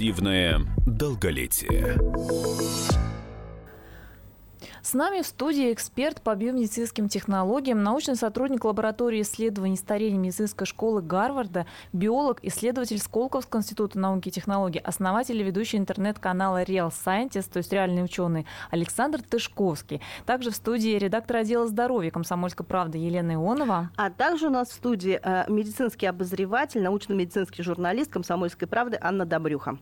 Активное долголетие. С нами в студии эксперт по биомедицинским технологиям, научный сотрудник лаборатории исследований старения медицинской школы Гарварда, биолог, исследователь Сколковского института науки и технологий, основатель и ведущий интернет-канала Real Scientist, то есть реальный ученый, Александр Тышковский. Также в студии редактор отдела здоровья комсомольской правды Елена Ионова. А также у нас в студии э, медицинский обозреватель, научно-медицинский журналист комсомольской правды Анна Добрюха.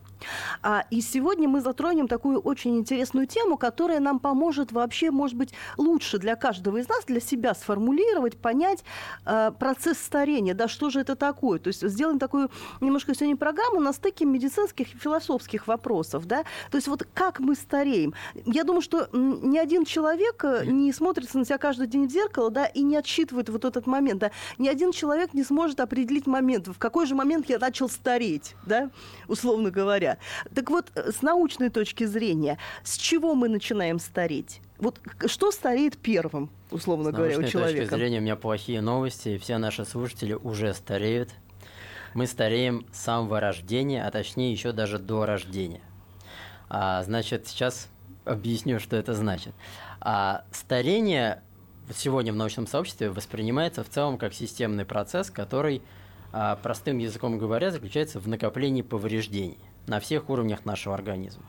А, и сегодня мы затронем такую очень интересную тему, которая нам поможет вообще вообще, может быть, лучше для каждого из нас, для себя сформулировать, понять э, процесс старения, да, что же это такое. То есть сделаем такую немножко сегодня программу на стыке медицинских и философских вопросов, да. То есть вот как мы стареем. Я думаю, что ни один человек э, не смотрится на себя каждый день в зеркало, да, и не отсчитывает вот этот момент, да. Ни один человек не сможет определить момент, в какой же момент я начал стареть, да, условно говоря. Так вот, э, с научной точки зрения, с чего мы начинаем стареть? Вот что стареет первым, условно С говоря, у человека? С точки зрения у меня плохие новости. Все наши слушатели уже стареют. Мы стареем с самого рождения, а точнее еще даже до рождения. А, значит, сейчас объясню, что это значит. А, старение сегодня в научном сообществе воспринимается в целом как системный процесс, который, а, простым языком говоря, заключается в накоплении повреждений на всех уровнях нашего организма.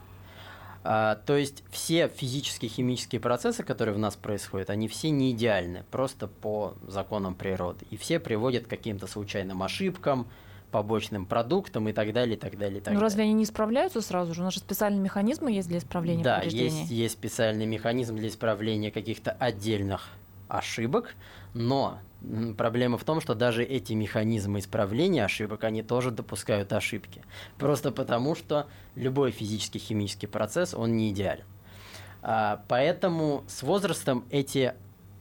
А, то есть все физические химические процессы, которые в нас происходят, они все не идеальны, просто по законам природы. И все приводят к каким-то случайным ошибкам, побочным продуктам и так далее, и так далее, и так Но далее. разве они не исправляются сразу же? У нас же специальные механизмы есть для исправления Да, есть, есть специальный механизм для исправления каких-то отдельных ошибок, но проблема в том, что даже эти механизмы исправления ошибок, они тоже допускают ошибки. Просто потому, что любой физический химический процесс, он не идеален. А, поэтому с возрастом эти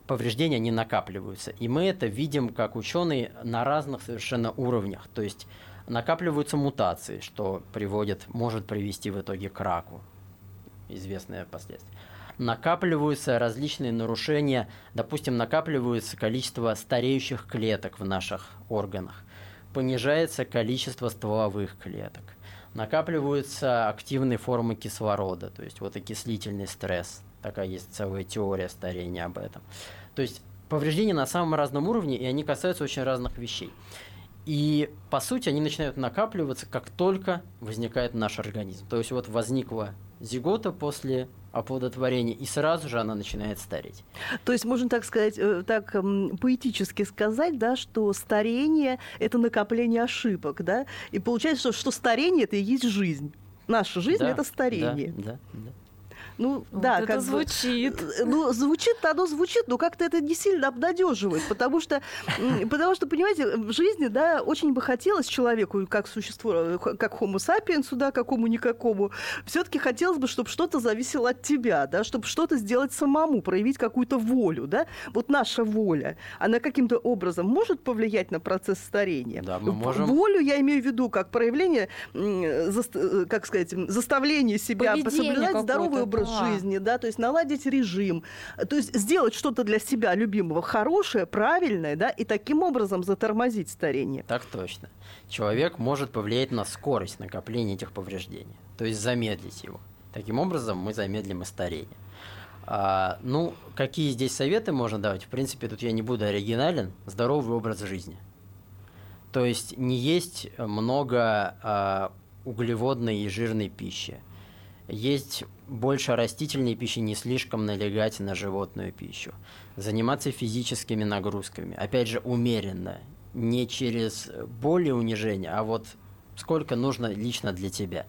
повреждения не накапливаются. И мы это видим как ученые на разных совершенно уровнях. То есть накапливаются мутации, что приводит, может привести в итоге к раку. Известное последствие накапливаются различные нарушения, допустим, накапливается количество стареющих клеток в наших органах, понижается количество стволовых клеток, накапливаются активные формы кислорода, то есть вот окислительный стресс, такая есть целая теория старения об этом. То есть повреждения на самом разном уровне, и они касаются очень разных вещей. И, по сути, они начинают накапливаться, как только возникает наш организм. То есть вот возникла зигота после оплодотворения, и сразу же она начинает стареть. То есть можно так сказать, э, так поэтически сказать, да, что старение – это накопление ошибок, да, и получается, что, что старение – это и есть жизнь. Наша жизнь да, – это старение. Да, да, да. Ну, вот да, это как звучит. Бы, э, ну, звучит оно звучит, но как-то это не сильно обнадеживает, потому что, потому что, понимаете, в жизни, да, очень бы хотелось человеку, как существу, э, как homo sapiens, да, какому-никакому, все-таки хотелось бы, чтобы что-то зависело от тебя, да, чтобы что-то сделать самому, проявить какую-то волю, да. Вот наша воля, она каким-то образом может повлиять на процесс старения? Да, мы можем. Волю я имею в виду как проявление, э, как сказать, заставление себя соблюдать здоровый образ жизни, да, то есть наладить режим, то есть сделать что-то для себя любимого хорошее, правильное, да, и таким образом затормозить старение. Так точно. Человек может повлиять на скорость накопления этих повреждений, то есть замедлить его. Таким образом мы замедлим и старение. А, ну, какие здесь советы можно давать? В принципе, тут я не буду оригинален. Здоровый образ жизни. То есть не есть много а, углеводной и жирной пищи есть больше растительной пищи, не слишком налегать на животную пищу. Заниматься физическими нагрузками. Опять же, умеренно. Не через боль и унижение, а вот сколько нужно лично для тебя.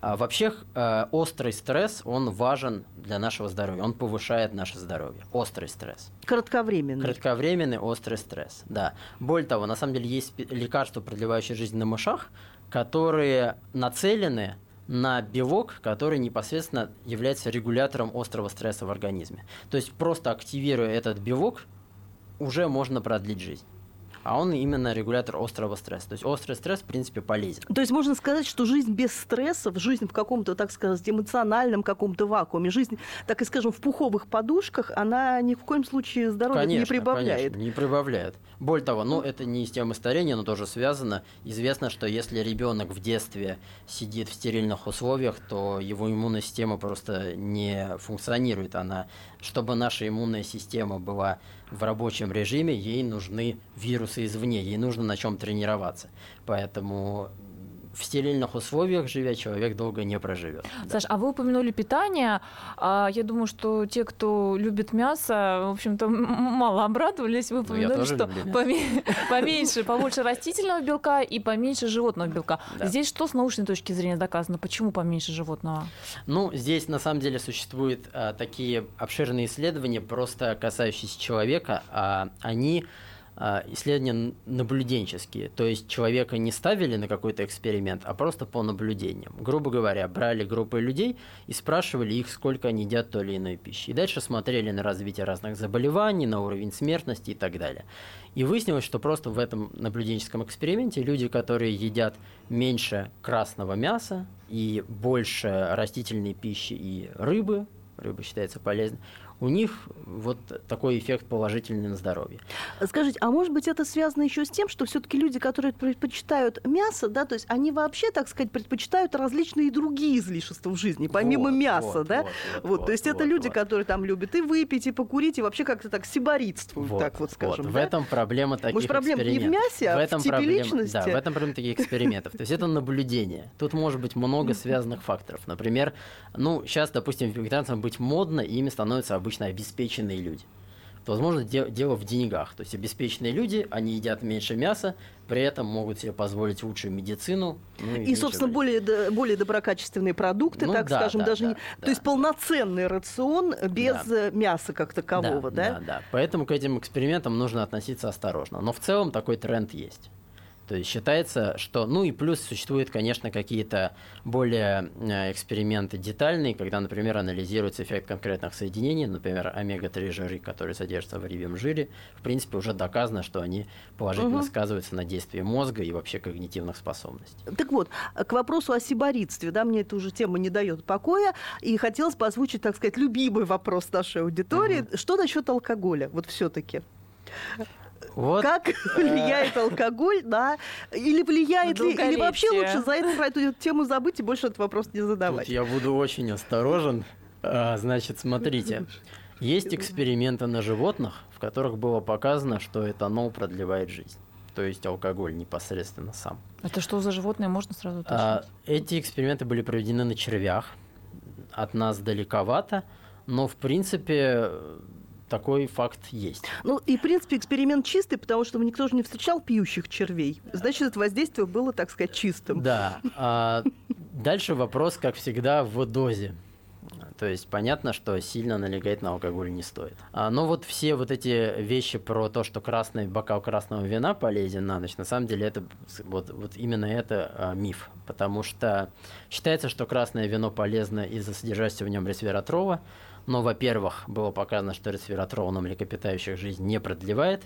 А вообще, э, острый стресс, он важен для нашего здоровья. Он повышает наше здоровье. Острый стресс. Кратковременный. Кратковременный острый стресс, да. Более того, на самом деле есть лекарства, продлевающие жизнь на мышах, которые нацелены на белок, который непосредственно является регулятором острого стресса в организме. То есть просто активируя этот белок, уже можно продлить жизнь. А он именно регулятор острого стресса. То есть острый стресс, в принципе, полезен. То есть можно сказать, что жизнь без стрессов, жизнь в каком-то, так сказать, эмоциональном каком-то вакууме, жизнь, так и скажем, в пуховых подушках, она ни в коем случае здоровья конечно, не прибавляет. Конечно, не прибавляет. Более того, ну это не с темой старения, но тоже связано. Известно, что если ребенок в детстве сидит в стерильных условиях, то его иммунная система просто не функционирует. Она, чтобы наша иммунная система была в рабочем режиме, ей нужны вирусы извне, ей нужно на чем тренироваться. Поэтому в стерильных условиях, живя, человек долго не проживет. Саш, да. а вы упомянули питание. А, я думаю, что те, кто любит мясо, в общем-то, мало обрадовались. Вы ну, упомянули, что поменьше, побольше растительного белка и поменьше животного белка. Да. Здесь что с научной точки зрения доказано? Почему поменьше животного? Ну, здесь на самом деле существуют а, такие обширные исследования, просто касающиеся человека. А, они исследования наблюденческие, то есть человека не ставили на какой-то эксперимент, а просто по наблюдениям. Грубо говоря, брали группы людей и спрашивали их, сколько они едят той или иной пищи. И дальше смотрели на развитие разных заболеваний, на уровень смертности и так далее. И выяснилось, что просто в этом наблюденческом эксперименте люди, которые едят меньше красного мяса и больше растительной пищи и рыбы, рыба считается полезной, у них вот такой эффект положительный на здоровье. Скажите, а может быть это связано еще с тем, что все-таки люди, которые предпочитают мясо, да, то есть они вообще, так сказать, предпочитают различные другие излишества в жизни, помимо вот, мяса, вот, да? Вот, вот, вот, то есть вот, это люди, вот. которые там любят и выпить, и покурить, и вообще как-то так сиборитствуют, вот, так вот скажем. Вот. Да? В этом проблема таких Может, проблема не в мясе, а в, этом в типе проблема, личности? Да, в этом проблема таких экспериментов. То есть это наблюдение. Тут может быть много связанных факторов. Например, ну, сейчас, допустим, вегетарианцам быть модно, и ими становятся обычно обеспеченные обеспеченные люди, то, возможно, де- дело в деньгах. То есть обеспеченные люди, они едят меньше мяса, при этом могут себе позволить лучшую медицину. Ну, и, и собственно, более, более доброкачественные продукты, ну, так да, скажем, да, даже да, не... Да. То есть полноценный рацион без да. мяса как такового, да, да? Да, да. Поэтому к этим экспериментам нужно относиться осторожно. Но в целом такой тренд есть. То есть считается, что... Ну и плюс существуют, конечно, какие-то более э, эксперименты детальные, когда, например, анализируется эффект конкретных соединений, например, омега-3 жиры, которые содержатся в рыбьем жире. В принципе, уже доказано, что они положительно угу. сказываются на действии мозга и вообще когнитивных способностей. Так вот, к вопросу о сиборитстве, да, мне эта уже тема не дает покоя, и хотелось бы озвучить, так сказать, любимый вопрос нашей аудитории. Угу. Что насчет алкоголя, вот все-таки? Вот. Как влияет алкоголь на... Или влияет ли... Или вообще лучше за это, про эту тему забыть и больше этот вопрос не задавать? Тут я буду очень осторожен. А, значит, смотрите. Есть эксперименты на животных, в которых было показано, что этанол продлевает жизнь. То есть алкоголь непосредственно сам. Это что за животные, можно сразу уточнить? А, эти эксперименты были проведены на червях. От нас далековато. Но, в принципе, такой факт есть. Ну и, в принципе, эксперимент чистый, потому что никто же не встречал пьющих червей. Значит, это воздействие было, так сказать, чистым. Да. А дальше вопрос, как всегда, в дозе. То есть понятно, что сильно налегать на алкоголь не стоит. А, но вот все вот эти вещи про то, что красный бокал красного вина полезен на ночь, на самом деле это вот, вот именно это а, миф. Потому что считается, что красное вино полезно из-за содержащегося в нем ресвератрола, но, во-первых, было показано, что ресвератрол на млекопитающих жизнь не продлевает.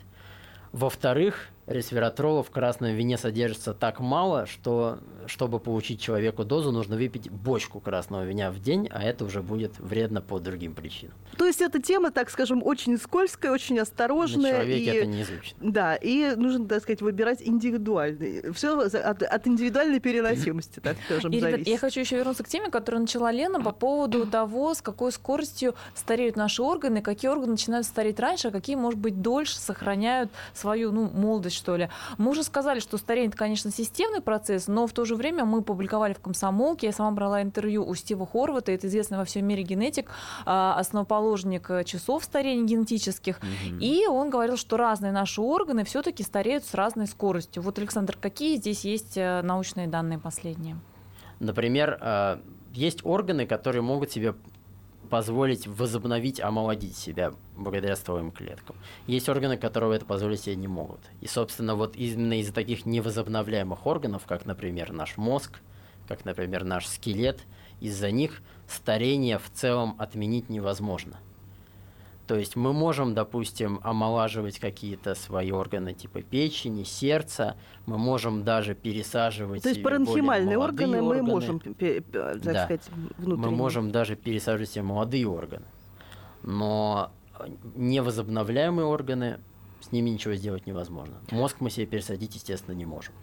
Во-вторых, ресвератрола в красном вине содержится так мало, что чтобы получить человеку дозу, нужно выпить бочку красного вина в день, а это уже будет вредно по другим причинам. То есть эта тема, так скажем, очень скользкая, очень осторожная. На человеке и... это не изучено. Да, и нужно, так сказать, выбирать индивидуально. Все от, от индивидуальной переносимости, так скажем, и, зависит. я хочу еще вернуться к теме, которую начала Лена по поводу того, с какой скоростью стареют наши органы, какие органы начинают стареть раньше, а какие, может быть, дольше сохраняют свою ну, молодость, что ли. Мы уже сказали, что старение это, конечно, системный процесс, но в то же время мы публиковали в комсомолке, я сама брала интервью у Стива Хорвата, это известный во всем мире генетик, а, основоположник часов старения генетических, угу. и он говорил, что разные наши органы все-таки стареют с разной скоростью. Вот, Александр, какие здесь есть э, научные данные последние? Например, э, есть органы, которые могут себе позволить возобновить, омолодить себя благодаря стволовым клеткам. Есть органы, которые это позволить себе не могут. И, собственно, вот именно из-за таких невозобновляемых органов, как, например, наш мозг, как, например, наш скелет, из-за них старение в целом отменить невозможно. То есть мы можем, допустим, омолаживать какие-то свои органы типа печени, сердца, мы можем даже пересаживать То есть паренхимальные органы, органы мы можем, так да. сказать, внутренние. Мы можем даже пересаживать себе молодые органы. Но невозобновляемые органы, с ними ничего сделать невозможно. Мозг мы себе пересадить, естественно, не можем.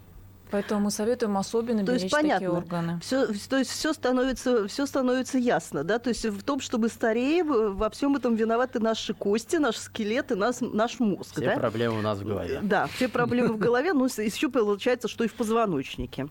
Поэтому мы советуем особенно то беречь есть, понятно. такие органы. Все, то есть все становится, все становится ясно, да? То есть в том, чтобы стареем, во всем этом виноваты наши кости, наш скелет и нас, наш мозг. Все да? проблемы у нас в голове. Да, все проблемы в голове, ну еще получается, что и в позвоночнике.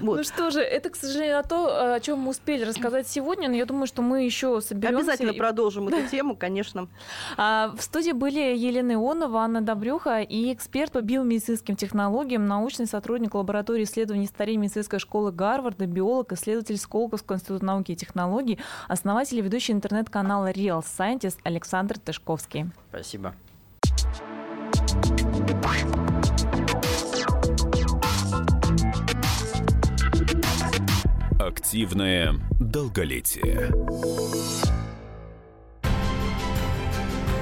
Ну что же, это, к сожалению, то, о чем мы успели рассказать сегодня, но я думаю, что мы еще соберемся. Обязательно продолжим эту тему, конечно. А, в студии были Елена Ионова, Анна Добрюха и эксперт по биомедицинским технологиям, научный сотрудник лаборатории лаборатории исследований старей медицинской школы Гарварда, биолог, исследователь Сколковского института науки и технологий, основатель и ведущий интернет-канала Real Scientist Александр Тышковский. Спасибо. Активное долголетие.